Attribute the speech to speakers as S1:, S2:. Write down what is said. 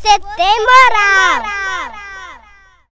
S1: você tem moral.